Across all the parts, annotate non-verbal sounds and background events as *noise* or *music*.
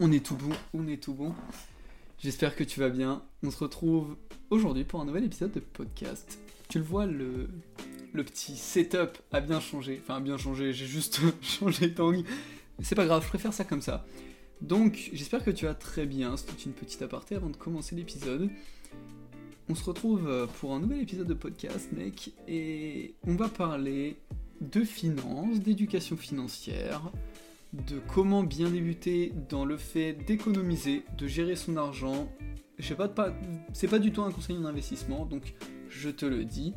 On est tout bon, on est tout bon. J'espère que tu vas bien. On se retrouve aujourd'hui pour un nouvel épisode de podcast. Tu le vois, le, petit setup a bien changé. Enfin, a bien changé, j'ai juste *laughs* changé d'angle. C'est pas grave, je préfère ça comme ça. Donc, j'espère que tu vas très bien. C'est une petite aparté avant de commencer l'épisode. On se retrouve pour un nouvel épisode de podcast, mec, et on va parler de finances, d'éducation financière, de comment bien débuter dans le fait d'économiser, de gérer son argent. Je pas, c'est pas du tout un conseil en investissement, donc je te le dis,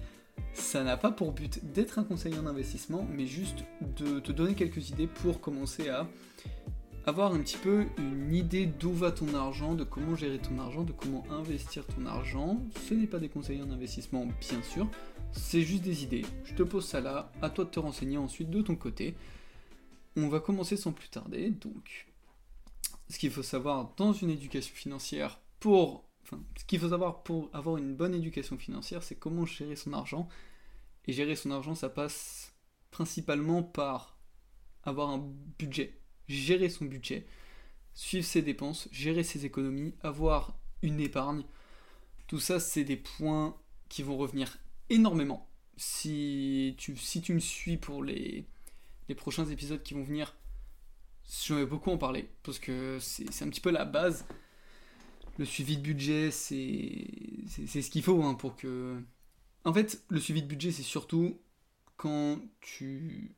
ça n'a pas pour but d'être un conseiller en investissement, mais juste de te donner quelques idées pour commencer à avoir un petit peu une idée d'où va ton argent, de comment gérer ton argent, de comment investir ton argent. Ce n'est pas des conseils en investissement, bien sûr, c'est juste des idées. Je te pose ça là, à toi de te renseigner ensuite de ton côté. On va commencer sans plus tarder. Donc, ce qu'il faut savoir dans une éducation financière pour. Ce qu'il faut savoir pour avoir une bonne éducation financière, c'est comment gérer son argent. Et gérer son argent, ça passe principalement par avoir un budget. Gérer son budget, suivre ses dépenses, gérer ses économies, avoir une épargne. Tout ça, c'est des points qui vont revenir énormément. Si tu me suis pour les, les prochains épisodes qui vont venir, j'en vais beaucoup en parler, parce que c'est un petit peu la base. Le suivi de budget, c'est ce qu'il faut hein, pour que... En fait, le suivi de budget, c'est surtout quand tu,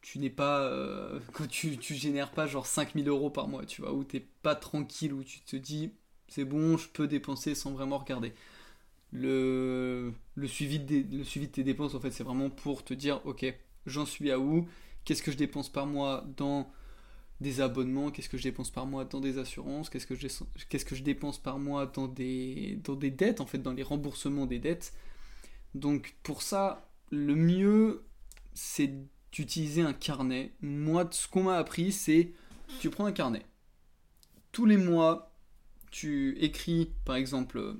tu n'es pas... Euh, quand tu, tu génères pas genre 5000 euros par mois, tu vois, où t'es pas tranquille, où tu te dis, c'est bon, je peux dépenser sans vraiment regarder. Le, le, suivi de, le suivi de tes dépenses, en fait, c'est vraiment pour te dire, ok, j'en suis à où qu'est-ce que je dépense par mois dans des abonnements, qu'est-ce que je dépense par mois dans des assurances, qu'est-ce que je, dépense par mois dans des, dans des dettes, en fait, dans les remboursements des dettes. Donc pour ça, le mieux, c'est d'utiliser un carnet. Moi, ce qu'on m'a appris, c'est tu prends un carnet. Tous les mois, tu écris, par exemple,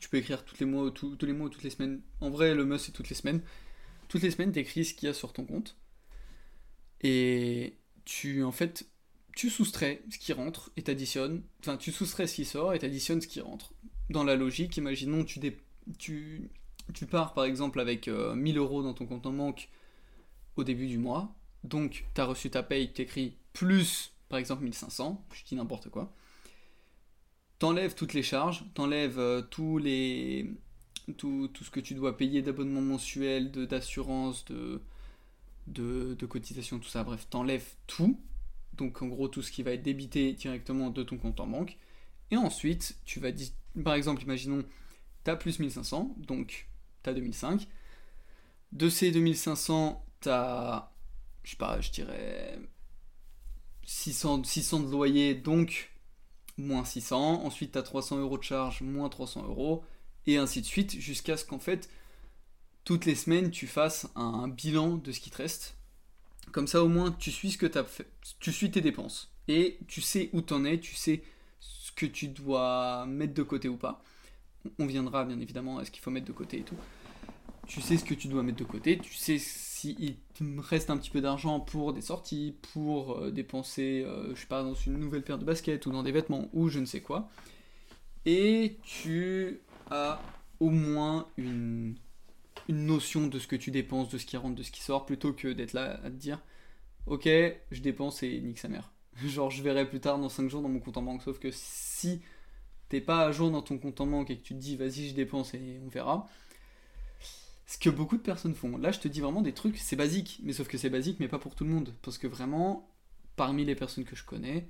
tu peux écrire tous les mois, tous les mois ou toutes les semaines. En vrai, le must, c'est toutes les semaines. Toutes les semaines, tu écris ce qu'il y a sur ton compte. Et tu, en fait, tu soustrais ce qui rentre et t'additionnes. Enfin, tu soustrais ce qui sort et t'additionnes ce qui rentre. Dans la logique, imaginons, tu, tu, pars par exemple avec 1000 euh, euros dans ton compte en banque au début du mois. Donc, tu as reçu ta paye, t'écris plus, par exemple, 1500. Je dis n'importe quoi. T'enlèves toutes les charges, t'enlèves euh, tous les. Tout, tout, ce que tu dois payer d'abonnement mensuel, d'assurance, de, de, de cotisation, tout ça, bref, t'enlèves tout. Donc en gros tout ce qui va être débité directement de ton compte en banque. Et ensuite, tu vas dire, par exemple, imaginons, tu as plus 1500, donc tu as 2005. De ces 2500, tu as, je sais pas, je dirais 600, 600 de loyer, donc moins 600. Ensuite, tu as 300 euros de charge, moins 300 euros. Et ainsi de suite, jusqu'à ce qu'en fait, toutes les semaines, tu fasses un bilan de ce qui te reste. Comme ça, au moins, tu suis ce que tu as fait. Tu suis tes dépenses. Et tu sais où t'en es, tu sais ce que tu dois mettre de côté ou pas. On viendra bien évidemment à ce qu'il faut mettre de côté et tout. Tu sais ce que tu dois mettre de côté, tu sais s'il te reste un petit peu d'argent pour des sorties, pour euh, dépenser, euh, je sais pas, dans une nouvelle paire de baskets ou dans des vêtements ou je ne sais quoi. Et tu as au moins une une notion de ce que tu dépenses, de ce qui rentre, de ce qui sort, plutôt que d'être là à te dire Ok, je dépense et nique sa mère. *laughs* Genre, je verrai plus tard dans 5 jours dans mon compte en banque. Sauf que si t'es pas à jour dans ton compte en banque et que tu te dis Vas-y, je dépense et on verra. Ce que beaucoup de personnes font. Là, je te dis vraiment des trucs, c'est basique, mais sauf que c'est basique, mais pas pour tout le monde. Parce que vraiment, parmi les personnes que je connais,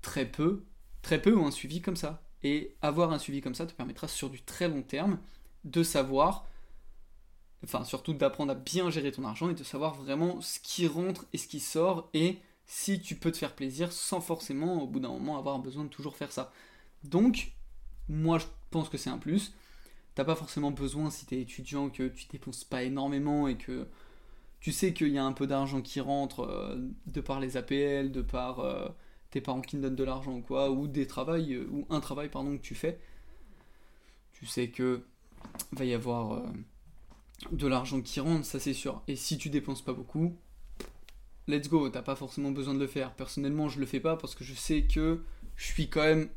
très peu, très peu ont un suivi comme ça. Et avoir un suivi comme ça te permettra sur du très long terme de savoir enfin surtout d'apprendre à bien gérer ton argent et de savoir vraiment ce qui rentre et ce qui sort et si tu peux te faire plaisir sans forcément au bout d'un moment avoir besoin de toujours faire ça. Donc moi je pense que c'est un plus. T'as pas forcément besoin si t'es étudiant que tu dépenses pas énormément et que tu sais qu'il y a un peu d'argent qui rentre euh, de par les APL, de par euh, tes parents qui te donnent de l'argent ou quoi, ou des travails, euh, ou un travail pardon que tu fais. Tu sais que va y avoir de l'argent qui rentre, ça c'est sûr. Et si tu dépenses pas beaucoup, let's go, t'as pas forcément besoin de le faire. Personnellement, je le fais pas parce que je sais que je suis quand même.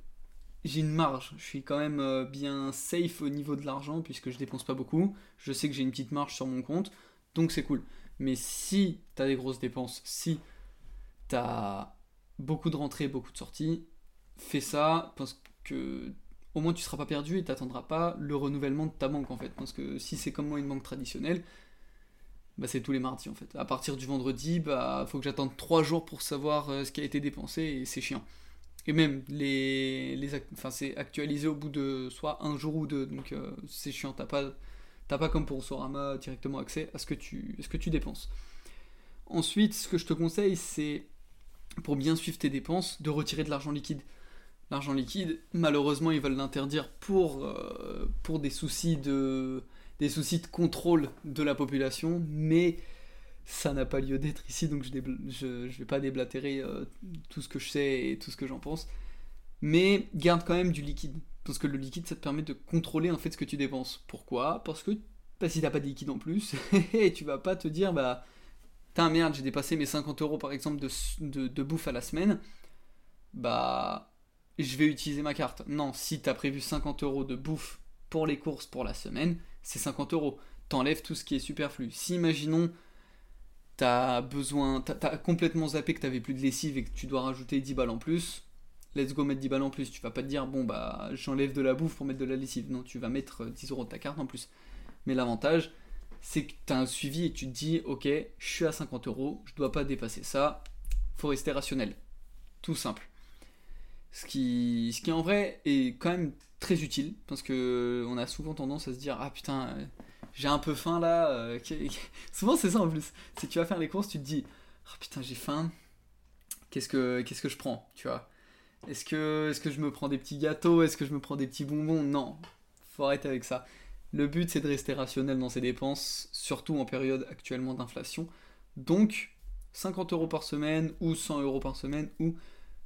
J'ai une marge, je suis quand même euh, bien safe au niveau de l'argent puisque je dépense pas beaucoup. Je sais que j'ai une petite marge sur mon compte, donc c'est cool. Mais si t'as des grosses dépenses, si t'as beaucoup de rentrées, beaucoup de sorties, fais ça parce que au moins tu seras pas perdu et t'attendras pas le renouvellement de ta banque en fait. Parce que si c'est comme moi une banque traditionnelle, bah c'est tous les mardis en fait. À partir du vendredi, bah faut que j'attende 3 jours pour savoir euh, ce qui a été dépensé et c'est chiant. Et même les, enfin c'est actualisé au bout de soit un jour ou deux, donc euh, c'est chiant. T'as pas pas comme pour Sorama directement accès à ce que tu dépenses. Ensuite, ce que je te conseille, c'est pour bien suivre tes dépenses, de retirer de l'argent liquide. L'argent liquide, malheureusement, ils veulent l'interdire pour, euh, pour des soucis de des soucis de contrôle de la population, mais ça n'a pas lieu d'être ici, donc je ne vais pas déblatérer euh, tout ce que je sais et tout ce que j'en pense. Mais garde quand même du liquide, parce que le liquide, ça te permet de contrôler en fait ce que tu dépenses. Pourquoi? Parce que bah, si t'as pas de liquide en plus, *laughs* tu vas pas te dire, bah, t'as merde, j'ai dépassé mes 50 euros par exemple de, de, bouffe à la semaine, bah, je vais utiliser ma carte. Non, si t'as prévu 50 euros de bouffe pour les courses pour la semaine, c'est 50 euros. T'enlèves tout ce qui est superflu. Si, imaginons, t'as besoin, t'as complètement zappé que t'avais plus de lessive et que tu dois rajouter 10 balles en plus, let's go mettre 10 balles en plus. Tu vas pas te dire, bon bah j'enlève de la bouffe pour mettre de la lessive. Non, tu vas mettre 10 euros de ta carte en plus. Mais l'avantage, c'est que t'as un suivi et tu te dis, ok, je suis à 50 euros, je dois pas dépasser ça, faut rester rationnel. Tout simple. Ce qui, ce qui en vrai est quand même très utile parce que on a souvent tendance à se dire ah putain euh, j'ai un peu faim là euh, *laughs* souvent c'est ça en plus. Si tu vas faire les courses tu te dis oh putain j'ai faim qu'est-ce que qu'est-ce que je prends tu vois? Est-ce que est-ce que je me prends des petits gâteaux? Est-ce que je me prends des petits bonbons? Non. Faut arrêter avec ça. Le but c'est de rester rationnel dans ses dépenses surtout en période actuellement d'inflation. Donc 50 euros par semaine ou 100 euros par semaine ou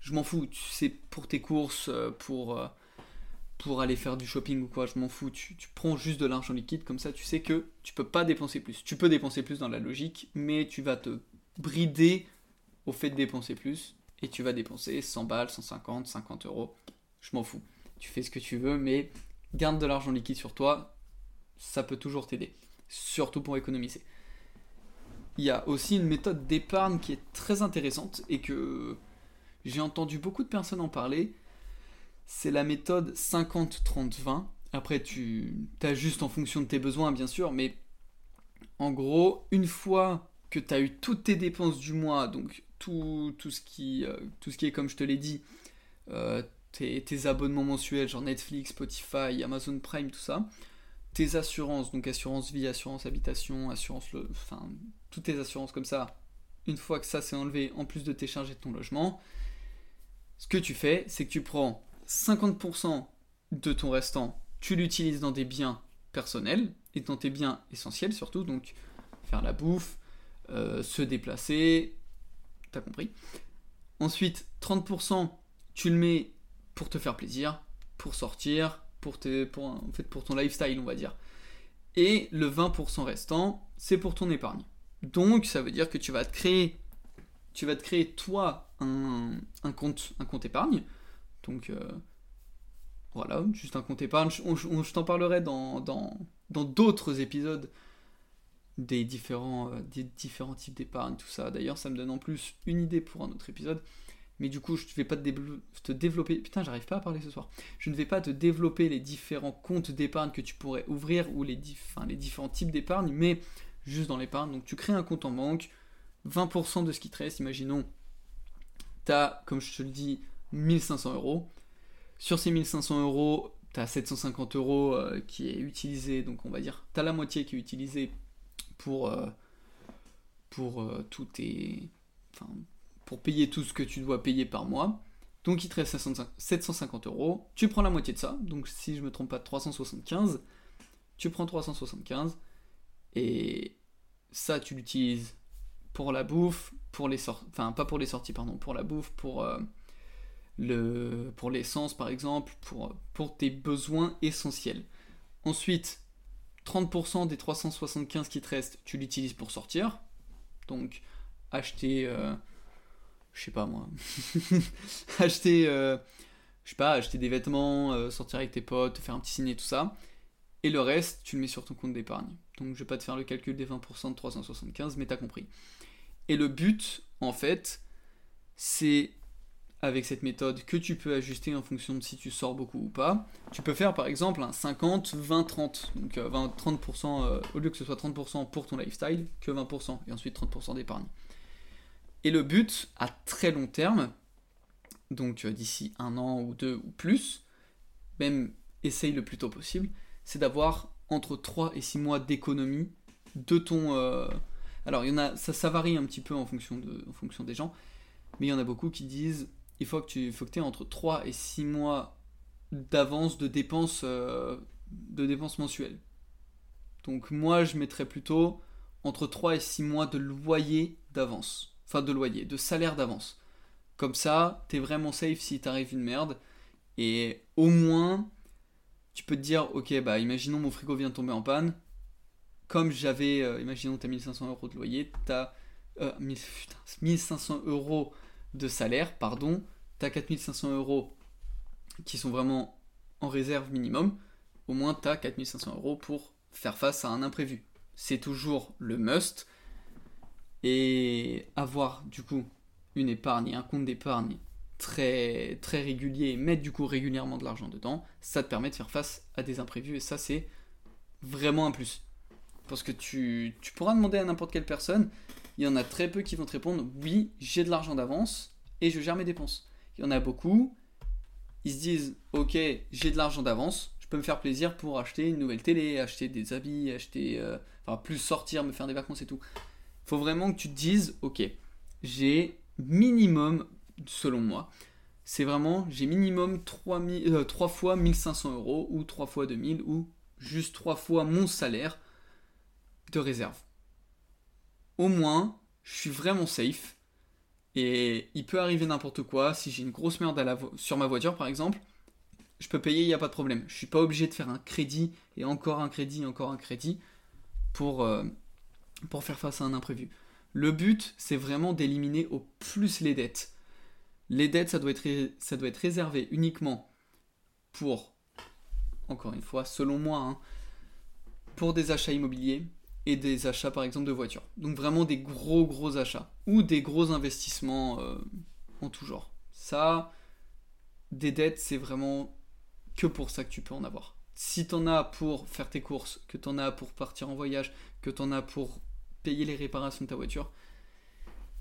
je m'en fous c'est pour tes courses euh, pour pour aller faire du shopping ou quoi, je m'en fous, tu, prends juste de l'argent liquide, comme ça tu sais que tu peux pas dépenser plus. Tu peux dépenser plus dans la logique, mais tu vas te brider au fait de dépenser plus, et tu vas dépenser 100 balles, 150, 50 euros, je m'en fous. Tu fais ce que tu veux, mais garde de l'argent liquide sur toi, ça peut toujours t'aider, surtout pour économiser. Il y a aussi une méthode d'épargne qui est très intéressante et que j'ai entendu beaucoup de personnes en parler, c'est la méthode 50-30-20. Après, tu t'ajustes en fonction de tes besoins, bien sûr, mais en gros, une fois que tu as eu toutes tes dépenses du mois, donc tout, tout, ce, qui, euh, tout ce qui est, comme je te l'ai dit, euh, tes, abonnements mensuels, genre Netflix, Spotify, Amazon Prime, tout ça, tes assurances, donc assurance vie, assurance habitation, assurance, le, enfin, toutes tes assurances comme ça, une fois que ça c'est enlevé, en plus de tes charges de ton logement, ce que tu fais, c'est que tu prends 50% de ton restant, tu l'utilises dans des biens personnels et dans tes biens essentiels surtout, donc faire la bouffe, euh, se déplacer, t'as compris. Ensuite, 30%, tu le mets pour te faire plaisir, pour sortir, pour, pour ton lifestyle, on va dire. Et le 20% restant, c'est pour ton épargne. Donc, ça veut dire que tu vas te créer, tu vas te créer toi un compte, un compte épargne donc euh, voilà, juste un compte épargne. Je, t'en parlerai dans d'autres épisodes des différents, euh, des différents types d'épargne, tout ça. D'ailleurs, ça me donne en plus une idée pour un autre épisode. Mais du coup, je ne vais pas te, développer. Putain, j'arrive pas à parler ce soir. Je ne vais pas te développer les différents comptes d'épargne que tu pourrais ouvrir ou les, les différents types d'épargne, mais juste dans l'épargne. Donc, tu crées un compte en banque, 20% de ce qui te reste, imaginons, comme je te le dis, 1500 euros. Sur ces 1500 euros, tu as 750 euros euh, qui est utilisé, donc on va dire, tu as la moitié qui est utilisée pour, euh, pour euh, tout tes, pour payer tout ce que tu dois payer par mois. Donc il te reste 750 euros. Tu prends la moitié de ça, donc si je me trompe pas, 375. Tu prends 375 et ça tu l'utilises pour la bouffe, pour les sorties, enfin pas pour les sorties, pardon, pour la bouffe, pour le, pour l'essence par exemple, pour, pour tes besoins essentiels. Ensuite, 30% des 375 qui te restent, tu l'utilises pour sortir. Donc, acheter, euh, je sais pas moi, *laughs* acheter, euh, je sais pas, acheter des vêtements, euh, sortir avec tes potes, te faire un petit ciné, tout ça. Et le reste, tu le mets sur ton compte d'épargne. Donc je vais pas te faire le calcul des 20% de 375, mais t'as compris. Et le but, en fait, c'est avec cette méthode que tu peux ajuster en fonction de si tu sors beaucoup ou pas. Tu peux faire par exemple un 50, 20, 30. Donc 20, 30%, au lieu que ce soit 30% pour ton lifestyle, que 20%, et ensuite 30% d'épargne. Et le but, à très long terme, donc d'ici un an ou deux ou plus, même essaye le plus tôt possible, c'est d'avoir entre 3 et 6 mois d'économie de ton... Alors, il y en a, ça, varie un petit peu en fonction, des gens, mais il y en a beaucoup qui disent il faut que tu faut aies entre 3 et 6 mois d'avance de dépenses, euh, de dépenses mensuelles. Donc, moi, je mettrais plutôt entre 3 et 6 mois de loyer d'avance. Enfin, de loyer, de salaire d'avance. Comme ça, t'es vraiment safe si t'arrive une merde. Et au moins, tu peux te dire, ok, bah imaginons mon frigo vient de tomber en panne. Comme j'avais, euh, imaginons t'as 1500 euros de loyer, t'as euh, 1500 euros de salaire, pardon, t'as 4500 euros qui sont vraiment en réserve minimum. Au moins t'as 4500 euros pour faire face à un imprévu. C'est toujours le must. Et avoir du coup une épargne un compte d'épargne très, très régulier et mettre du coup régulièrement de l'argent dedans, ça te permet de faire face à des imprévus et ça c'est vraiment un plus. Parce que tu, tu pourras demander à n'importe quelle personne, il y en a très peu qui vont te répondre oui, j'ai de l'argent d'avance et je gère mes dépenses. Il y en a beaucoup, ils se disent ok, j'ai de l'argent d'avance, je peux me faire plaisir pour acheter une nouvelle télé, acheter des habits, acheter, euh, enfin plus sortir, me faire des vacances et tout. Il faut vraiment que tu te dises ok, j'ai minimum, selon moi, c'est vraiment, j'ai minimum 3, 3 euh, fois 1500 euros, ou 3 fois 2000, ou juste 3 fois mon salaire de réserve. Au moins, je suis vraiment safe. Et il peut arriver n'importe quoi. Si j'ai une grosse merde sur ma voiture, par exemple, je peux payer, il n'y a pas de problème. Je suis pas obligé de faire un crédit, et encore un crédit, encore un crédit, pour, euh, pour faire face à un imprévu. Le but, c'est vraiment d'éliminer au plus les dettes. Les dettes, ça doit être, ça doit être réservé uniquement pour, encore une fois, selon moi, hein, pour des achats immobiliers et des achats par exemple de voitures. Donc vraiment des gros gros achats ou des gros investissements euh, en tout genre. Ça, des dettes, c'est vraiment que pour ça que tu peux en avoir. Si tu en as pour faire tes courses, que tu en as pour partir en voyage, que tu en as pour payer les réparations de ta voiture,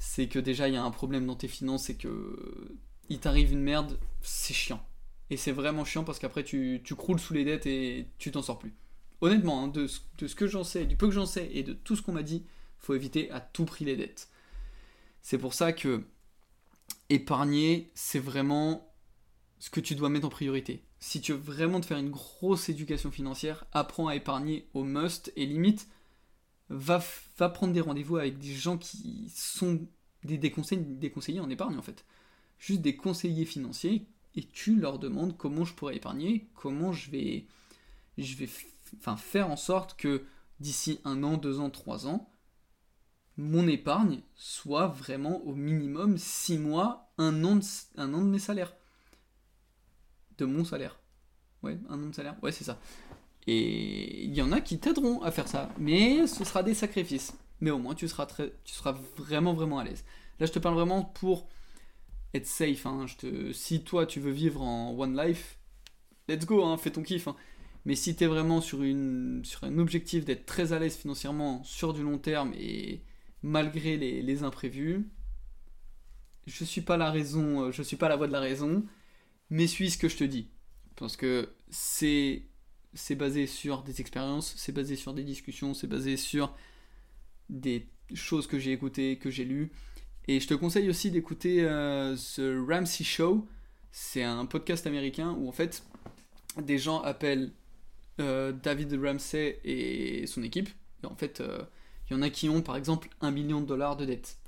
c'est que déjà il y a un problème dans tes finances et que il t'arrive une merde, c'est chiant. Et c'est vraiment chiant parce qu'après tu, tu, croules sous les dettes et tu t'en sors plus. Honnêtement, hein, de, ce que j'en sais, du peu que j'en sais et de tout ce qu'on m'a dit, faut éviter à tout prix les dettes. C'est pour ça que épargner, c'est vraiment ce que tu dois mettre en priorité. Si tu veux vraiment te faire une grosse éducation financière, apprends à épargner au must et limite, va, va prendre des rendez-vous avec des gens qui sont des conseillers en épargne en fait. Juste des conseillers financiers et tu leur demandes comment je pourrais épargner, comment je vais, je vais enfin, faire en sorte que d'ici un an, deux ans, trois ans, mon épargne soit vraiment au minimum six mois, un an de, mes salaires. De mon salaire. Ouais, un an de salaire. Ouais, c'est ça. Et il y en a qui t'aideront à faire ça, mais ce sera des sacrifices. Mais au moins, tu seras, très, tu vraiment, vraiment à l'aise. Là, je te parle vraiment pour être safe. Hein. Je te, si toi, tu veux vivre en one life, let's go, hein, fais ton kiff. Hein. Mais si tu es vraiment sur, une, sur un objectif d'être très à l'aise financièrement sur du long terme et malgré les, les imprévus, je suis pas la raison, je suis pas la voix de la raison, mais suis ce que je te dis. Parce que c'est c'est basé sur des expériences, c'est basé sur des discussions, c'est basé sur des choses que j'ai écoutées, que j'ai lues. Et je te conseille aussi d'écouter euh, The Ramsey Show. C'est un podcast américain où en fait des gens appellent euh, David Ramsey et son équipe. En fait, euh, il y en a qui ont par exemple un million de dollars de dette.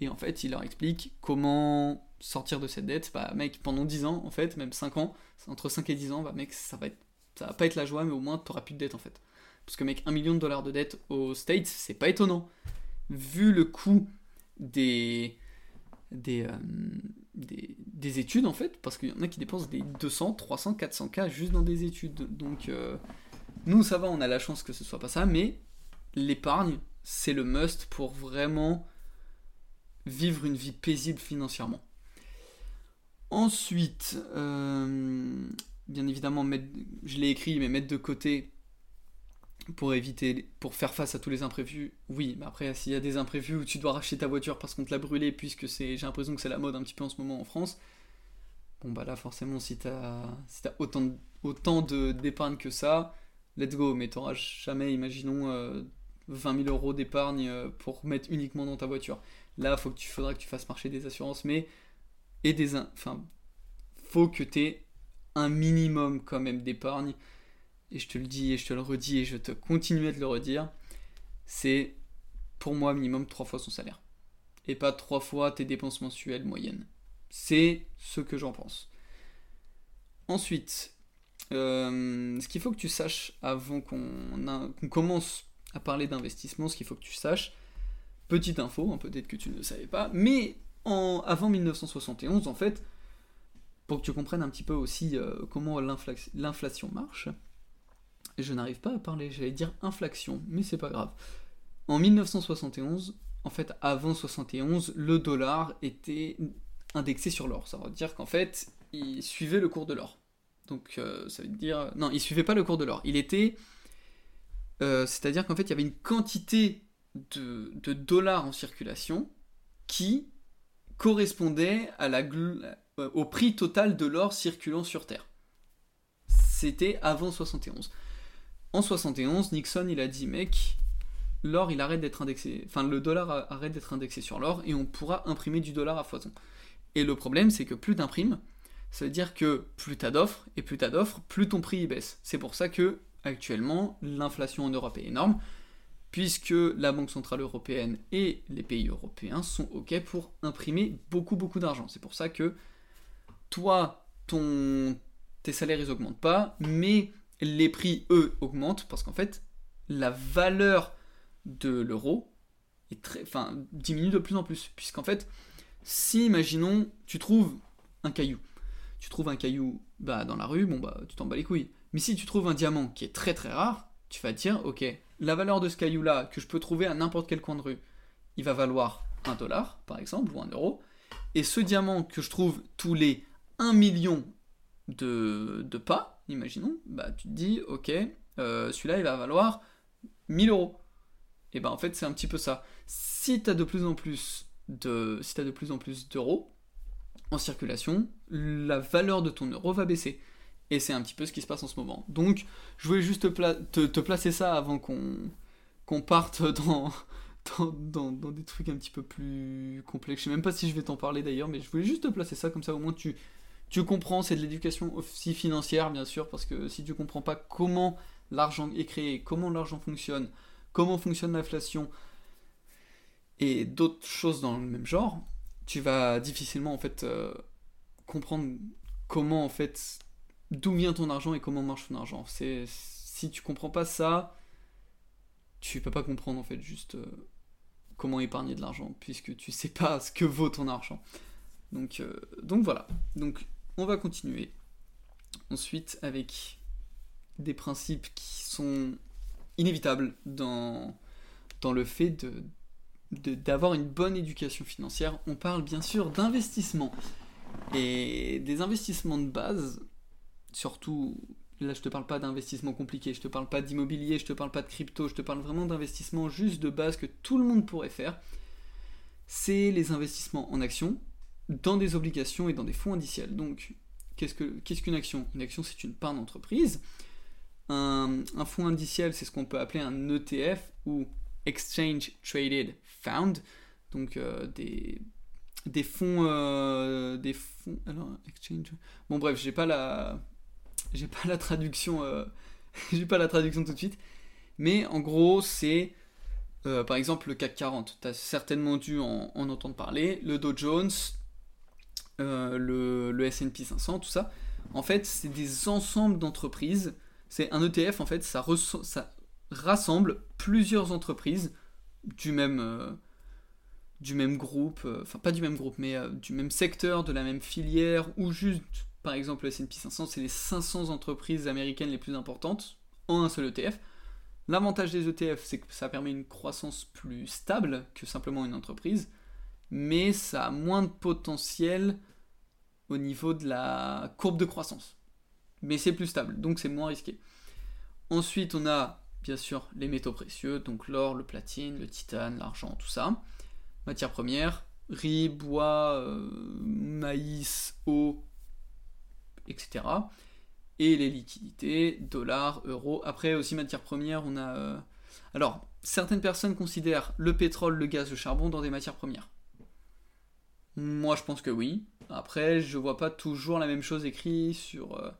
Et en fait, il leur explique comment sortir de cette dette. Bah mec, pendant 10 ans, en fait, même 5 ans, entre 5 et 10 ans, bah mec, ça va être ça va pas être la joie, mais au moins t'auras plus de dette en fait. Parce que mec, un million de dollars de dette aux States, c'est pas étonnant. Vu le coût des, des, des, des, études en fait, parce qu'il y en a qui dépensent des 200, 300, 400 k juste dans des études. Donc nous ça va, on a la chance que ce soit pas ça, mais l'épargne c'est le must pour vraiment vivre une vie paisible financièrement. Ensuite, euh, bien évidemment, mettre, je l'ai écrit, mais mettre de côté pour éviter, pour faire face à tous les imprévus. Oui, mais après, s'il y a des imprévus où tu dois racheter ta voiture parce qu'on te l'a brûlée, puisque j'ai l'impression que c'est la mode un petit peu en ce moment en France. Bon bah là, forcément, si t'as, si autant, autant d'épargne que ça, let's go. Mais t'auras jamais, imaginons, 20 euh, 000 euros d'épargne euh, pour mettre uniquement dans ta voiture. Là, faut que tu, faudra que tu fasses marcher des assurances, mais et des, enfin, faut que tu aies un minimum quand même d'épargne. Et je te le dis et je te le redis et je te continue à te le redire. C'est pour moi minimum trois fois son salaire. Et pas trois fois tes dépenses mensuelles moyennes. C'est ce que j'en pense. Ensuite, euh, ce qu'il faut que tu saches avant qu'on commence à parler d'investissement, ce qu'il faut que tu saches, petite info, hein, peut-être que tu ne le savais pas, mais avant 1971, en fait, pour que tu comprennes un petit peu aussi euh, comment l'inflation marche, je n'arrive pas à parler, j'allais dire inflation, mais c'est pas grave. En 1971, en fait, avant 71, le dollar était indexé sur l'or. Ça veut dire qu'en fait, il suivait le cours de l'or. Donc, euh, ça veut dire. Non, il suivait pas le cours de l'or. Il était. Euh, c'est-à-dire qu'en fait, il y avait une quantité de, dollars en circulation qui correspondait euh, au prix total de l'or circulant sur Terre. C'était avant 71. En 71, Nixon il a dit mec, l'or il arrête d'être indexé, enfin le dollar arrête d'être indexé sur l'or et on pourra imprimer du dollar à foison. Et le problème c'est que plus t'imprimes, ça veut dire que plus t'as d'offres et plus t'as d'offres, plus ton prix baisse. C'est pour ça que actuellement l'inflation en Europe est énorme puisque la Banque Centrale Européenne et les pays européens sont OK pour imprimer beaucoup beaucoup d'argent. C'est pour ça que toi, ton, tes salaires ils augmentent pas, mais les prix eux augmentent parce qu'en fait la valeur de l'euro est enfin, diminue de plus en plus. Puisqu'en fait, si imaginons tu trouves un caillou, tu trouves un caillou bah, dans la rue, bon bah tu t'en bats les couilles. Mais si tu trouves un diamant qui est très très rare, tu vas te dire ok, la valeur de ce caillou-là, que je peux trouver à n'importe quel coin de rue, il va valoir 1 dollar, par exemple, ou 1 euro. Et ce diamant que je trouve tous les 1 million de, pas, imaginons, bah tu te dis, ok, euh, celui-là, il va valoir 1000 euros. Et bah en fait, c'est un petit peu ça. Si tu as de plus en plus de, si en plus d'euros en circulation, la valeur de ton euro va baisser. Et c'est un petit peu ce qui se passe en ce moment. Donc, je voulais juste te, placer ça avant qu'on parte dans, dans, des trucs un petit peu plus complexes. Je sais même pas si je vais t'en parler d'ailleurs, mais je voulais juste te placer ça comme ça, au moins tu, tu comprends. C'est de l'éducation aussi financière, bien sûr, parce que si tu comprends pas comment l'argent est créé, comment l'argent fonctionne, comment fonctionne l'inflation et d'autres choses dans le même genre, tu vas difficilement en fait euh, comprendre comment en fait d'où vient ton argent et comment marche ton argent. C'est si tu comprends pas ça, tu peux pas comprendre en fait juste euh, comment épargner de l'argent puisque tu sais pas ce que vaut ton argent. Donc euh, voilà. On va continuer ensuite avec des principes qui sont inévitables dans le fait d'avoir une bonne éducation financière, on parle bien sûr d'investissement. Et des investissements de base, surtout, là je te parle pas d'investissement compliqué, je te parle pas d'immobilier, je te parle pas de crypto, je te parle vraiment d'investissement juste de base que tout le monde pourrait faire. C'est les investissements en actions, dans des obligations et dans des fonds indiciels. Donc, qu'est-ce qu'une action? Une action, c'est une part d'entreprise. Un, fonds indiciel, c'est ce qu'on peut appeler un ETF ou Exchange Traded Fund. Donc, euh, des, des fonds. Euh, des fonds. Alors, exchange. Bon, bref, j'ai pas la j'ai pas la traduction, euh, *laughs* j'ai pas la traduction tout de suite, mais en gros c'est par exemple le CAC 40. Tu as certainement dû en, entendre parler, le Dow Jones, euh, le, le S&P 500, tout ça. En fait, c'est des ensembles d'entreprises. C'est un ETF en fait, ça, ça rassemble plusieurs entreprises du même du même groupe, euh, enfin pas du même groupe, mais du même secteur, de la même filière, ou juste, par exemple, le S&P 500, c'est les 500 entreprises américaines les plus importantes en un seul ETF. L'avantage des ETF, c'est que ça permet une croissance plus stable que simplement une entreprise, mais ça a moins de potentiel au niveau de la courbe de croissance. Mais c'est plus stable, donc c'est moins risqué. Ensuite, on a bien sûr les métaux précieux, donc l'or, le platine, le titane, l'argent, tout ça. Matières premières, riz, bois, euh, maïs, eau, etc et les liquidités, dollars, euros. Après aussi matières premières, on a... Euh, alors, certaines personnes considèrent le pétrole, le gaz, le charbon dans des matières premières. Moi, je pense que oui. Après, je vois pas toujours la même chose écrite sur, euh,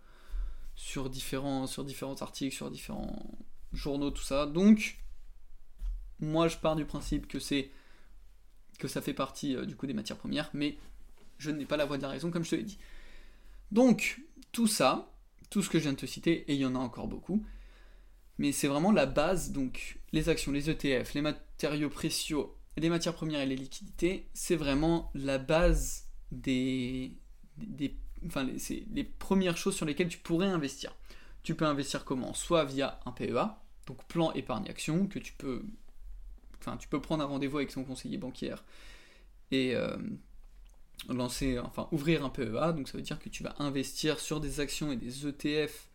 sur, différents, sur articles, sur différents journaux, tout ça. Donc, moi, je pars du principe que c'est que ça fait partie euh, du coup des matières premières, mais je n'ai pas la voix de la raison, comme je te l'ai dit. Donc, tout ça, tout ce que je viens de te citer, et il y en a encore beaucoup. Mais c'est vraiment la base, donc les actions, les ETF, les matériaux précieux, les matières premières et les liquidités, c'est vraiment la base des, des enfin, c'est les premières choses sur lesquelles tu pourrais investir. Tu peux investir comment? Soit via un PEA, donc plan épargne action, que tu peux, enfin, tu peux prendre un rendez-vous avec son conseiller bancaire et, euh, lancer, enfin ouvrir un PEA, donc ça veut dire que tu vas investir sur des actions et des ETF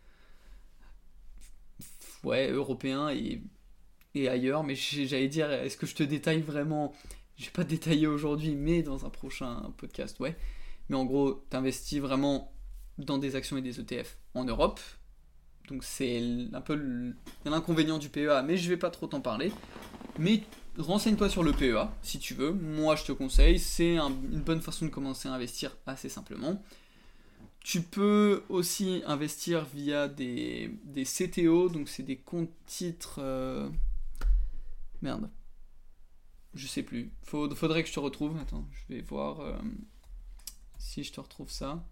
ouais, européens et, et ailleurs, mais j'allais dire, est-ce que je te détaille vraiment? Je vais pas détailler aujourd'hui, mais dans un prochain podcast, ouais. Mais en gros, tu investis vraiment dans des actions et des ETF en Europe. Donc c'est un peu l'inconvénient du PEA, mais je vais pas trop t'en parler. Mais renseigne-toi sur le PEA si tu veux. Moi, je te conseille. C'est une bonne façon de commencer à investir assez simplement. Tu peux aussi investir via des, CTO, donc c'est des comptes titres. Euh, merde. Je sais plus. faudrait que je te retrouve. Attends, je vais voir euh, si je te retrouve ça.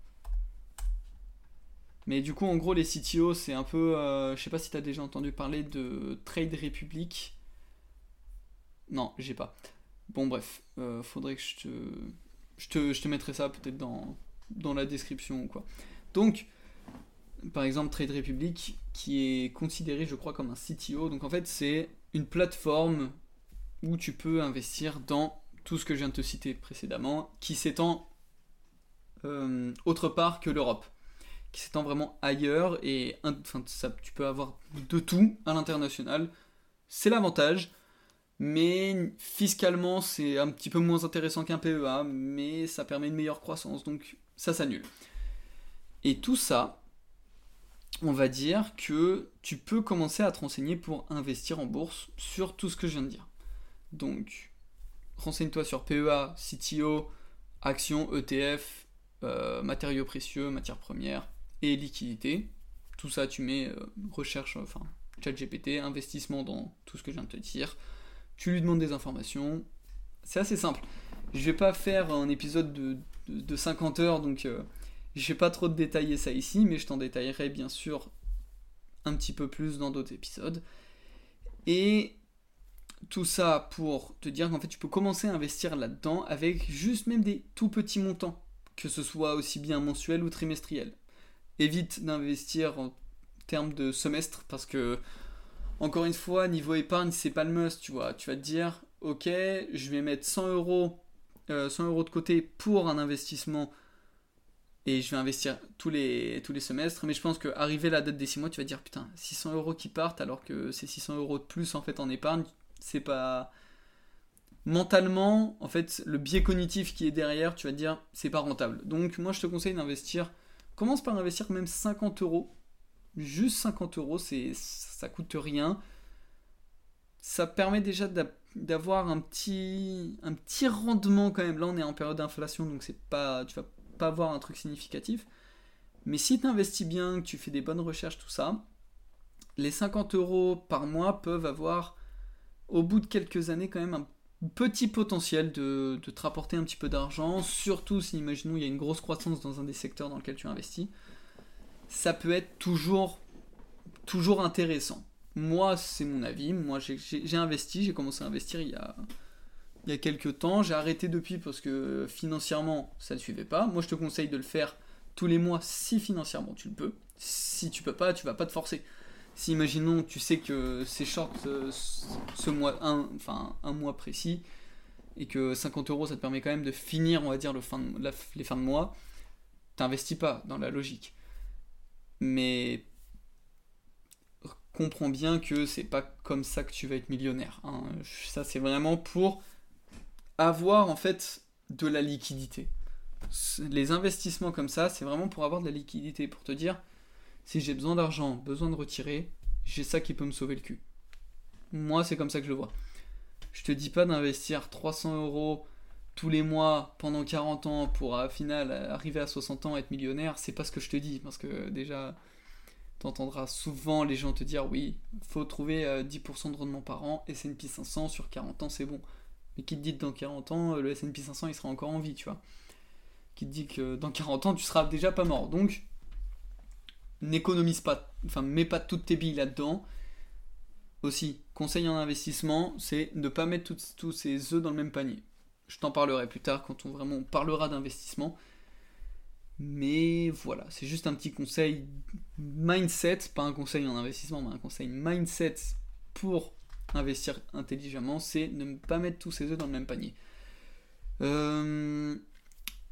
Mais du coup, en gros, les CTO, c'est un peu. Euh, je sais pas si tu as déjà entendu parler de Trade Republic. Non, j'ai pas. Bon, bref, euh, faudrait que je te... je te. Je te mettrai ça peut-être dans, dans la description ou quoi. Donc, par exemple, Trade Republic, qui est considéré, je crois, comme un CTO. Donc, en fait, c'est une plateforme où tu peux investir dans tout ce que je viens de te citer précédemment, qui s'étend euh, autre part que l'Europe, qui s'étend vraiment ailleurs et enfin, tu peux avoir de tout à l'international. C'est l'avantage. Mais fiscalement, c'est un petit peu moins intéressant qu'un PEA, mais ça permet une meilleure croissance, donc ça s'annule. Et tout ça, on va dire que tu peux commencer à te renseigner pour investir en bourse sur tout ce que je viens de dire. Donc, renseigne-toi sur PEA, CTO, actions, ETF, euh, matériaux précieux, matières premières et liquidités. Tout ça, tu mets euh, recherche, enfin, chat GPT, investissement dans tout ce que je viens de te dire tu lui demandes des informations. C'est assez simple. Je vais pas faire un épisode de, 50 heures, donc euh, je vais pas trop détailler ça ici, mais je t'en détaillerai bien sûr un petit peu plus dans d'autres épisodes. Et tout ça pour te dire qu'en fait tu peux commencer à investir là-dedans avec juste même des tout petits montants, que ce soit aussi bien mensuel ou trimestriel. Évite d'investir en termes de semestre parce que encore une fois, niveau épargne, c'est pas le must, tu vois. Tu vas te dire, ok, je vais mettre 100 euros, 100 euh, euros de côté pour un investissement et je vais investir tous les, tous les semestres. Mais je pense qu'arrivé la date des 6 mois, tu vas dire, putain, 600 euros qui partent alors que c'est 600 euros de plus en fait en épargne, c'est pas. Mentalement, en fait, le biais cognitif qui est derrière, tu vas dire, c'est pas rentable. Donc, moi, je te conseille d'investir. Commence par investir même 50 euros Juste 50 euros, ça coûte rien. Ça permet déjà d'avoir un petit, un petit rendement quand même. Là, on est en période d'inflation, donc c'est pas, tu vas pas avoir un truc significatif. Mais si tu investis bien, que tu fais des bonnes recherches, tout ça, les 50 euros par mois peuvent avoir, au bout de quelques années, quand même un petit potentiel de, de te rapporter un petit peu d'argent, surtout si, imaginons, il y a une grosse croissance dans un des secteurs dans lequel tu investis ça peut être toujours, toujours intéressant. Moi, c'est mon avis. Moi, j'ai investi, j'ai commencé à investir il y a il y a quelques temps. J'ai arrêté depuis parce que financièrement, ça ne suivait pas. Moi, je te conseille de le faire tous les mois si financièrement tu le peux. Si tu peux pas, tu vas pas te forcer. Si imaginons tu sais que c'est short euh, ce mois, un, enfin un mois précis, et que 50 euros ça te permet quand même de finir, on va dire, le fin les fins de mois, t'investis pas dans la logique. Mais comprends bien que c'est pas comme ça que tu vas être millionnaire. Hein. Ça c'est vraiment pour avoir en fait de la liquidité. Les investissements comme ça, c'est vraiment pour avoir de la liquidité, pour te dire, si j'ai besoin d'argent, besoin de retirer, j'ai ça qui peut me sauver le cul. Moi, c'est comme ça que je le vois. Je te dis pas d'investir 300 euros tous les mois pendant 40 ans pour à final arriver à 60 ans être millionnaire, c'est pas ce que je te dis parce que déjà t'entendras souvent les gens te dire oui, faut trouver 10% euh, de rendement par an et S&P 500 sur 40 ans c'est bon. Mais qui te dit que dans 40 ans le S&P 500 il sera encore en vie, tu vois. Qui te dit que dans 40 ans tu seras déjà pas mort. Donc n'économise pas, enfin mets pas toutes tes billes là-dedans. Aussi, conseil en investissement, c'est ne pas mettre tous ces œufs dans le même panier. Je t'en parlerai plus tard quand on vraiment parlera d'investissement. Mais voilà, c'est juste un petit conseil mindset, pas un conseil en investissement, mais un conseil mindset pour investir intelligemment, c'est ne pas mettre tous ses œufs dans le même panier. Euh,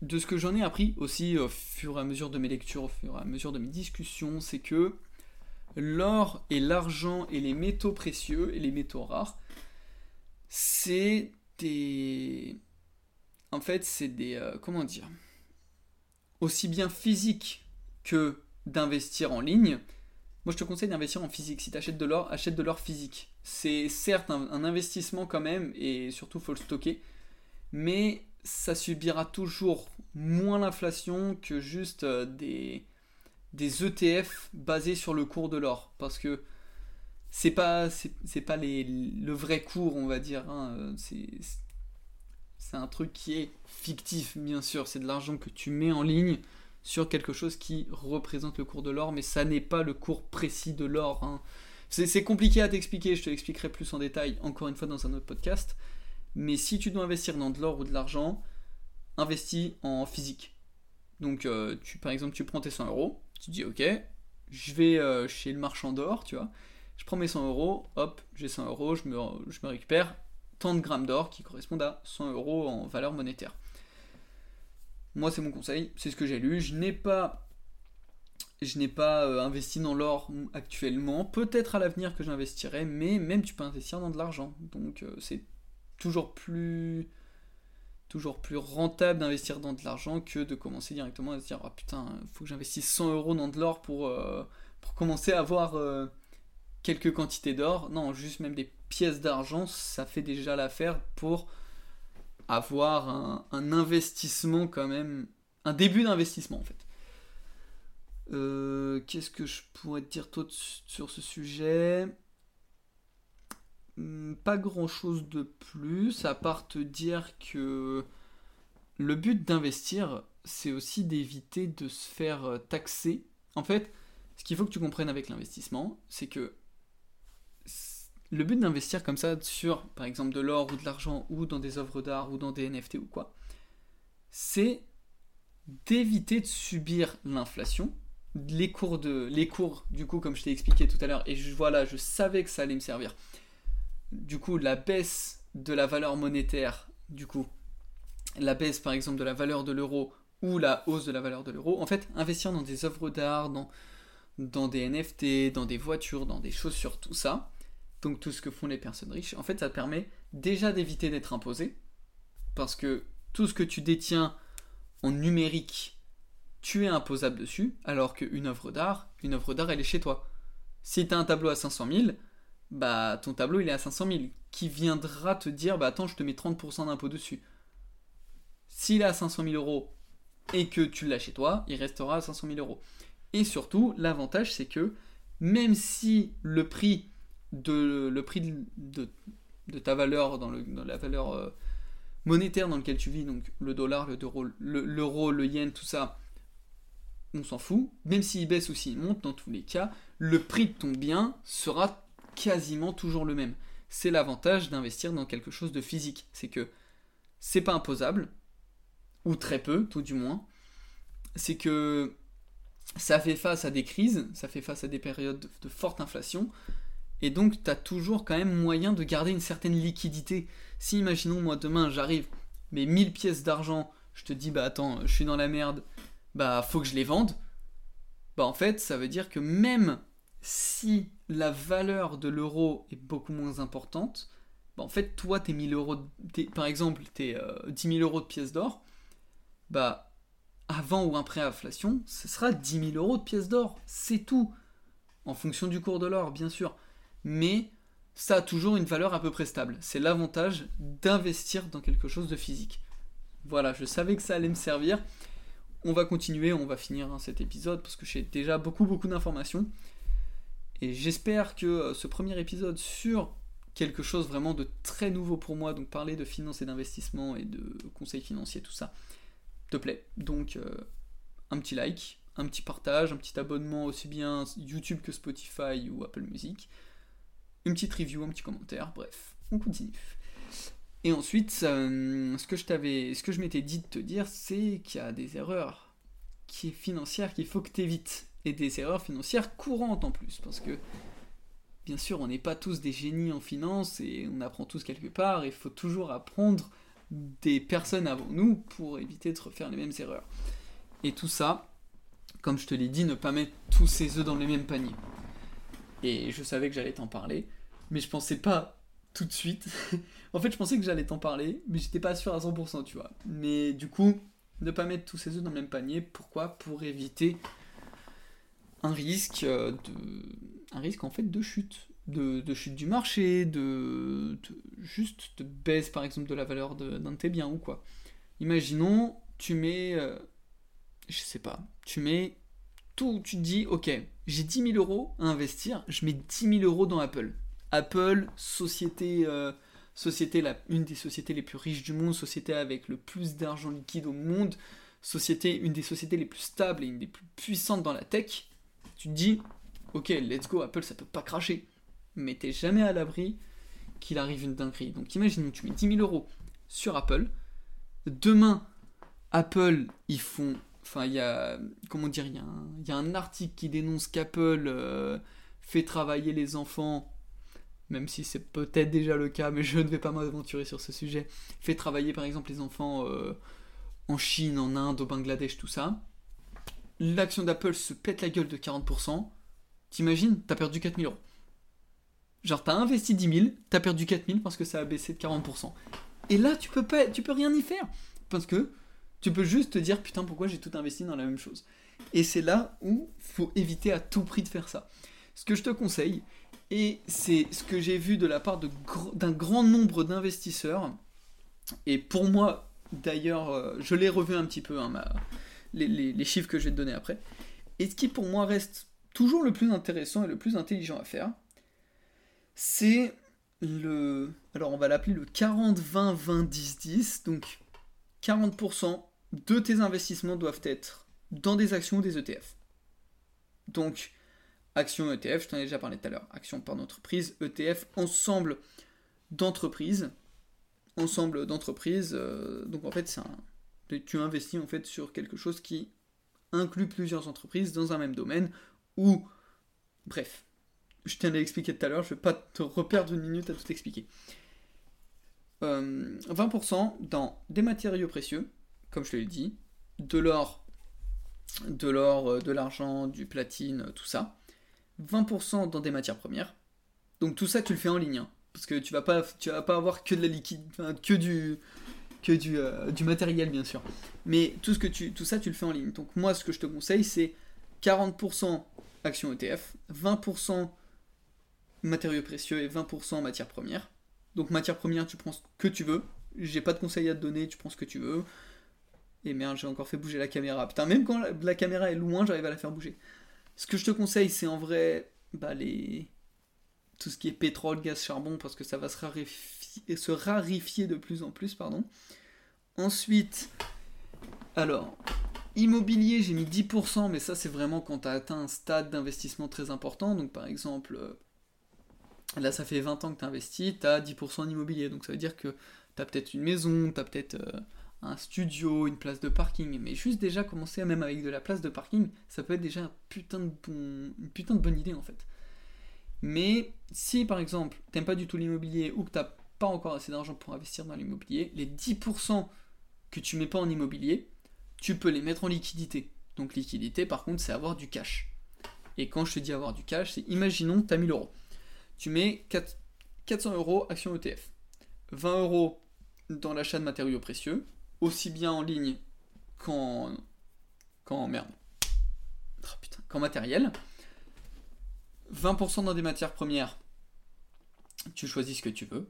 de ce que j'en ai appris aussi au fur et à mesure de mes lectures, au fur et à mesure de mes discussions, c'est que l'or et l'argent et les métaux précieux et les métaux rares, c'est des en fait, c'est des. Euh, comment dire Aussi bien physique que d'investir en ligne. Moi, je te conseille d'investir en physique. Si tu achètes de l'or, achète de l'or physique. C'est certes un, investissement quand même, et surtout, faut le stocker. Mais ça subira toujours moins l'inflation que juste euh, des, ETF basés sur le cours de l'or. Parce que c'est pas, pas le vrai cours, on va dire. Hein. C'est c'est un truc qui est fictif, bien sûr. C'est de l'argent que tu mets en ligne sur quelque chose qui représente le cours de l'or, mais ça n'est pas le cours précis de l'or. Hein. C'est compliqué à t'expliquer, je te l'expliquerai plus en détail encore une fois dans un autre podcast. Mais si tu dois investir dans de l'or ou de l'argent, investis en physique. Donc, euh, tu, par exemple, tu prends tes 100 euros, tu dis ok, je vais euh, chez le marchand d'or, tu vois, je prends mes 100 euros, hop, j'ai 100 euros, je me, je me récupère, tant de grammes d'or qui correspondent à 100 euros en valeur monétaire. Moi, c'est mon conseil, c'est ce que j'ai lu. Je n'ai pas, je n'ai pas euh, investi dans l'or actuellement. Peut-être à l'avenir que j'investirai, mais même tu peux investir dans de l'argent. Donc, euh, c'est toujours plus, toujours plus rentable d'investir dans de l'argent que de commencer directement à se dire, oh putain, faut que j'investisse 100 euros dans de l'or pour, euh, pour commencer à avoir quelques quantités d'or. Non, juste même des pièces d'argent, ça fait déjà l'affaire pour avoir un, investissement quand même, un début d'investissement en fait. Euh, qu'est-ce que je pourrais te dire sur ce sujet? Hmm, Pas grand chose de plus, à part te dire que le but d'investir, c'est aussi d'éviter de se faire taxer. En fait, ce qu'il faut que tu comprennes avec l'investissement, c'est que le but d'investir comme ça sur, par exemple, de l'or ou de l'argent ou dans des œuvres d'art ou dans des NFT ou quoi, c'est d'éviter de subir l'inflation, les cours de, les cours, du coup, comme je t'ai expliqué tout à l'heure, et je, voilà, je savais que ça allait me servir. Du coup, la baisse de la valeur monétaire, du coup, la baisse par exemple de la valeur de l'euro ou la hausse de la valeur de l'euro, en fait, investir dans des œuvres d'art, dans, dans des NFT, dans des voitures, dans des chaussures, tout ça, donc tout ce que font les personnes riches, en fait ça te permet déjà d'éviter d'être imposé, parce que tout ce que tu détiens en numérique, tu es imposable dessus, alors qu'une œuvre d'art, une œuvre d'art elle est chez toi. Si tu as un tableau à 500 000, bah ton tableau il est à 500 000, qui viendra te dire bah attends je te mets 30% d'impôt dessus. S'il est à 500 000 euros et que tu l'as chez toi, il restera à 500 000 euros. Et surtout, l'avantage c'est que même si le prix de le prix de, ta valeur dans, la valeur euh, monétaire dans laquelle tu vis, donc le dollar, le, l'euro, le yen, tout ça, on s'en fout. Même s'il baisse ou s'il monte, dans tous les cas, le prix de ton bien sera quasiment toujours le même. C'est l'avantage d'investir dans quelque chose de physique. C'est que c'est pas imposable, ou très peu, tout du moins. C'est que ça fait face à des crises, ça fait face à des périodes de forte inflation, et donc tu as toujours quand même moyen de garder une certaine liquidité. Si imaginons moi demain j'arrive, mes 1000 pièces d'argent, je te dis bah attends, je suis dans la merde, bah faut que je les vende, bah en fait ça veut dire que même si la valeur de l'euro est beaucoup moins importante, bah en fait toi tes 1000 euros, par exemple tes 10 000 euros de pièces d'or, bah avant ou après inflation, ce sera 10 000 euros de pièces d'or, c'est tout. En fonction du cours de l'or, bien sûr. Mais ça a toujours une valeur à peu près stable. C'est l'avantage d'investir dans quelque chose de physique. Voilà, je savais que ça allait me servir. On va continuer, on va finir hein, cet épisode parce que j'ai déjà beaucoup beaucoup d'informations. Et j'espère que euh, ce premier épisode sur quelque chose vraiment de très nouveau pour moi, donc parler de finance et d'investissement et de conseils financiers, tout ça, te plaît. Donc euh, un petit like, un petit partage, un petit abonnement aussi bien YouTube que Spotify ou Apple Music, une petite review, un petit commentaire, bref, on continue. Et ensuite, ce que je t'avais, ce que je m'étais dit de te dire, c'est qu'il y a des erreurs qui financières qu'il faut que tu évites. Et des erreurs financières courantes en plus. Parce que, bien sûr, on n'est pas tous des génies en finance et on apprend tous quelque part. Il faut toujours apprendre des personnes avant nous pour éviter de refaire les mêmes erreurs. Et tout ça, comme je te l'ai dit, ne pas mettre tous ses œufs dans le même panier. Et je savais que j'allais t'en parler, mais je pensais pas tout de suite. *laughs* en fait, je pensais que j'allais t'en parler, mais j'étais pas sûr à 100%, tu vois. Mais du coup, ne pas mettre tous ses œufs dans le même panier, pourquoi? Pour éviter un risque euh, de un risque en fait de chute. De, chute du marché de, juste de baisse par exemple de la valeur d'un de, tes biens ou quoi. Imaginons tu mets euh, je sais pas tu mets tout tu te dis ok j'ai 10 000 euros à investir je mets 10 000 euros dans Apple. Apple, société, euh, société une des sociétés les plus riches du monde, société avec le plus d'argent liquide au monde, société, une des sociétés les plus stables et une des plus puissantes dans la tech, tu te dis, ok, let's go, Apple, ça peut pas cracher. Mais t'es jamais à l'abri qu'il arrive une dinguerie. Donc imagine, tu mets 10 000 euros sur Apple. Demain, Apple, ils font. Enfin, il y a. Comment dire Il y, a un article qui dénonce qu'Apple euh, fait travailler les enfants même si c'est peut-être déjà le cas, mais *laughs* je ne vais pas m'aventurer sur ce sujet, fait travailler par exemple les enfants euh, en Chine, en Inde, au Bangladesh, tout ça. L'action d'Apple se pète la gueule de 40%. T'imagines, t'as perdu 4000 euros. Genre, t'as investi 10 000, t'as perdu 4000 parce que ça a baissé de 40%. Et là, tu peux, pas, rien y faire. Parce que tu peux juste te dire, putain, pourquoi j'ai tout investi dans la même chose. Et c'est là où faut éviter à tout prix de faire ça. Ce que je te conseille, et c'est ce que j'ai vu de la part d'un grand nombre d'investisseurs. Et pour moi, d'ailleurs, euh, je l'ai revu un petit peu, hein, les, chiffres que je vais te donner après. Et ce qui pour moi reste toujours le plus intéressant et le plus intelligent à faire, c'est le... Alors on va l'appeler le 40-20-20-10-10. Donc 40% de tes investissements doivent être dans des actions ou des ETF. Donc Action ETF, je t'en ai déjà parlé tout à l'heure. Action par entreprise, ETF, ensemble d'entreprises. Ensemble d'entreprises. Euh, donc en fait, c'est tu investis en fait sur quelque chose qui inclut plusieurs entreprises dans un même domaine. Ou, bref, je t'en ai expliqué tout à l'heure, je vais pas te reperdre une minute à tout expliquer. 20% euh, dans des matériaux précieux, comme je l'ai dit, de l'or, de l'or, euh, de l'argent, du platine, tout ça. 20% dans des matières premières. Donc tout ça, tu le fais en ligne. Hein. parce que tu vas pas, tu vas pas avoir que de la liquide, que du, que du, euh, du matériel bien sûr. Mais tout, ce que tu, tout ça, tu le fais en ligne. Donc moi, ce que je te conseille, c'est 40% actions ETF, 20% matériaux précieux et 20% matières premières. Donc matières premières, tu prends ce que tu veux. J'ai pas de conseils à te donner, tu prends ce que tu veux. Et merde, j'ai encore fait bouger la caméra. Putain, même quand la caméra est loin, j'arrive à la faire bouger. Ce que je te conseille, c'est en vrai bah, tout ce qui est pétrole, gaz, charbon, parce que ça va se rarifier, se rarifier de plus en plus. pardon. Ensuite, alors, immobilier, j'ai mis 10%, mais ça c'est vraiment quand tu as atteint un stade d'investissement très important. Donc par exemple, euh, là ça fait 20 ans que tu investis, tu as 10% en immobilier. Donc ça veut dire que T'as peut-être une maison, t'as peut-être euh, un studio, une place de parking, mais juste déjà commencer même avec de la place de parking, ça peut être déjà une putain de bonne idée en fait. Mais si par exemple t'aimes pas du tout l'immobilier ou que t'as pas encore assez d'argent pour investir dans l'immobilier, les 10% que tu mets pas en immobilier, tu peux les mettre en liquidité. Donc liquidité par contre c'est avoir du cash. Et quand je te dis avoir du cash, c'est imaginons que tu as 1000 euros. Tu mets 400 euros action ETF. 20 euros dans l'achat de matériaux précieux, aussi bien en ligne qu'en. merde. Putain, qu'en matériel. 20% dans des matières premières, tu choisis ce que tu veux.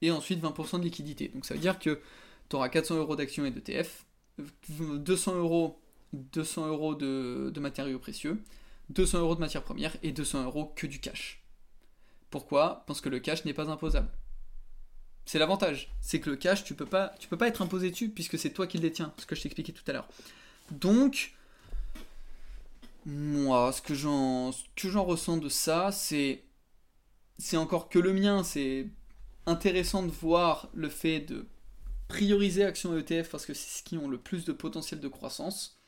Et ensuite 20% de liquidité. Donc ça veut dire que tu auras 400 euros d'actions et d'ETF, 200 euros, 200 euros de, de matériaux précieux, 200 euros de matières premières et 200 euros que du cash. Pourquoi? Parce que le cash n'est pas imposable. C'est l'avantage, c'est que le cash, tu peux pas, tu peux pas être imposé dessus puisque c'est toi qui le détiens, ce que je t'expliquais tout à l'heure. Donc, moi, ce que j'en, que j'en ressens de ça, c'est, c'est encore que le mien. C'est intéressant de voir le fait de prioriser actions ETF parce que c'est ce qui ont le plus de potentiel de croissance.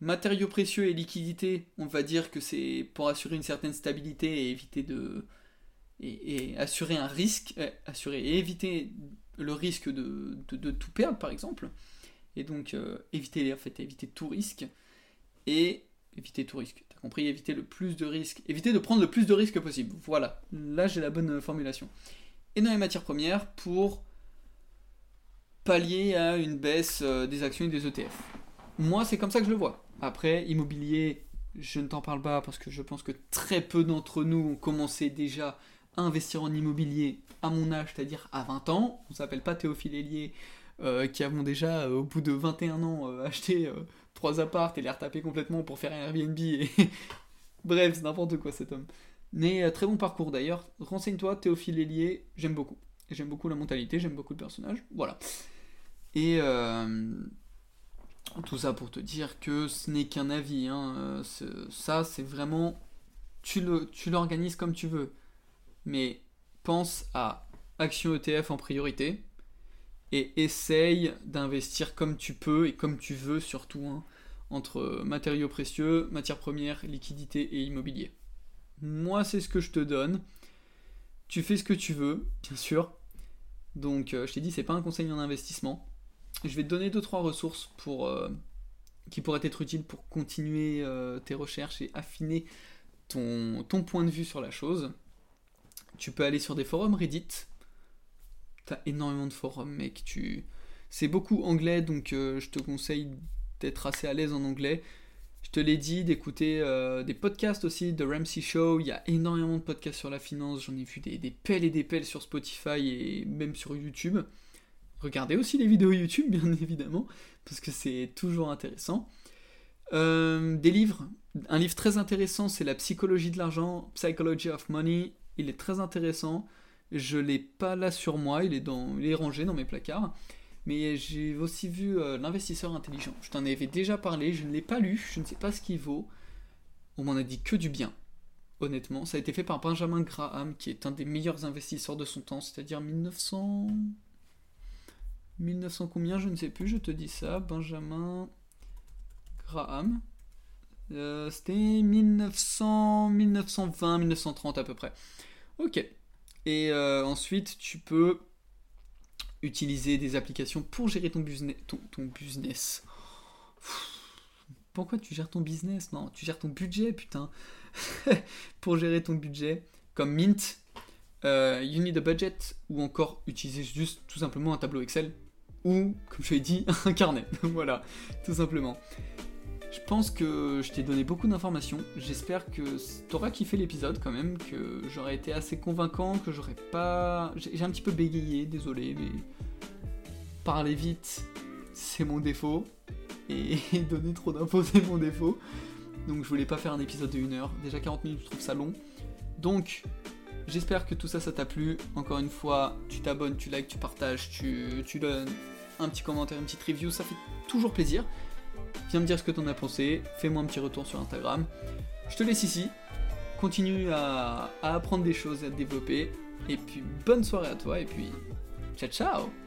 Matériaux précieux et liquidités, on va dire que c'est pour assurer une certaine stabilité et éviter de, et, assurer un risque, euh, assurer et éviter le risque de, tout perdre par exemple, et donc euh, éviter en fait éviter tout risque et éviter tout risque. T'as compris Éviter le plus de risques, éviter de prendre le plus de risques possible. Voilà, là j'ai la bonne formulation. Et dans les matières premières pour pallier à une baisse euh, des actions et des ETF. Moi c'est comme ça que je le vois. Après immobilier, je ne t'en parle pas parce que je pense que très peu d'entre nous ont commencé déjà investir en immobilier à mon âge, c'est-à-dire à 20 ans. On s'appelle pas Théophile Hélier, euh, qui avons déjà, euh, au bout de 21 ans, euh, acheté trois appartes et les retaper complètement pour faire un Airbnb. *laughs* Bref, c'est n'importe quoi cet homme. Mais très bon parcours d'ailleurs. Renseigne-toi, Théophile Hélier, j'aime beaucoup. J'aime beaucoup la mentalité, j'aime beaucoup le personnage. Voilà. Et tout ça pour te dire que ce n'est qu'un avis. Hein. Ça, c'est vraiment. Tu l'organises tu comme tu veux mais pense à action ETF en priorité et essaye d'investir comme tu peux et comme tu veux surtout hein, entre matériaux précieux, matières premières, liquidités et immobilier. Moi, c'est ce que je te donne. Tu fais ce que tu veux, bien sûr. Donc, euh, je t'ai dit, c'est pas un conseil en investissement. Je vais te donner 2-3 ressources euh, qui pourraient être utiles pour continuer euh, tes recherches et affiner ton point de vue sur la chose. Tu peux aller sur des forums Reddit. T'as énormément de forums, mec. Tu... C'est beaucoup anglais, donc euh, je te conseille d'être assez à l'aise en anglais. Je te l'ai dit, d'écouter euh, des podcasts aussi, de Ramsey Show. Il y a énormément de podcasts sur la finance. J'en ai vu des, pelles et des pelles sur Spotify et même sur YouTube. Regardez aussi les vidéos YouTube, *laughs* bien évidemment, parce que c'est toujours intéressant. Euh, des livres. Un livre très intéressant, c'est La psychologie de l'argent, Psychology of Money, il est très intéressant. Je l'ai pas là sur moi, il est, dans, il est rangé dans mes placards. Mais j'ai aussi vu euh, L'investisseur intelligent. Je t'en avais déjà parlé, je ne l'ai pas lu, je ne sais pas ce qu'il vaut. On m'en a dit que du bien, honnêtement. Ça a été fait par Benjamin Graham, qui est un des meilleurs investisseurs de son temps, c'est-à-dire 1900. 1900 combien, je ne sais plus, je te dis ça. Benjamin Graham. Euh, c'était 1900, 1920, 1930 à peu près. Ok. Et euh, ensuite, tu peux utiliser des applications pour gérer ton, business. Pourquoi tu gères ton business? Non, tu gères ton budget, putain. *laughs* pour gérer ton budget, comme Mint, euh, You Need a Budget, ou encore utiliser juste tout simplement un tableau Excel, ou, comme je l'ai dit, *laughs* un carnet. voilà, tout simplement. Je pense que je t'ai donné beaucoup d'informations. J'espère que t'auras kiffé l'épisode quand même, que j'aurais été assez convaincant, que j'aurais pas. J'ai un petit peu bégayé, désolé, mais parler vite, c'est mon défaut. *laughs* Et donner trop d'infos, c'est mon défaut. Donc je voulais pas faire un épisode de 1 heure. Déjà 40 minutes, je trouve ça long. Donc j'espère que tout ça, ça t'a plu. Encore une fois, tu t'abonnes, tu likes, tu partages, tu, tu donnes un petit commentaire, une petite review, ça fait toujours plaisir. Viens me dire ce que t'en as pensé, fais-moi un petit retour sur Instagram. Je te laisse ici, continue à, apprendre des choses à développer. Et puis bonne soirée à toi et puis ciao ciao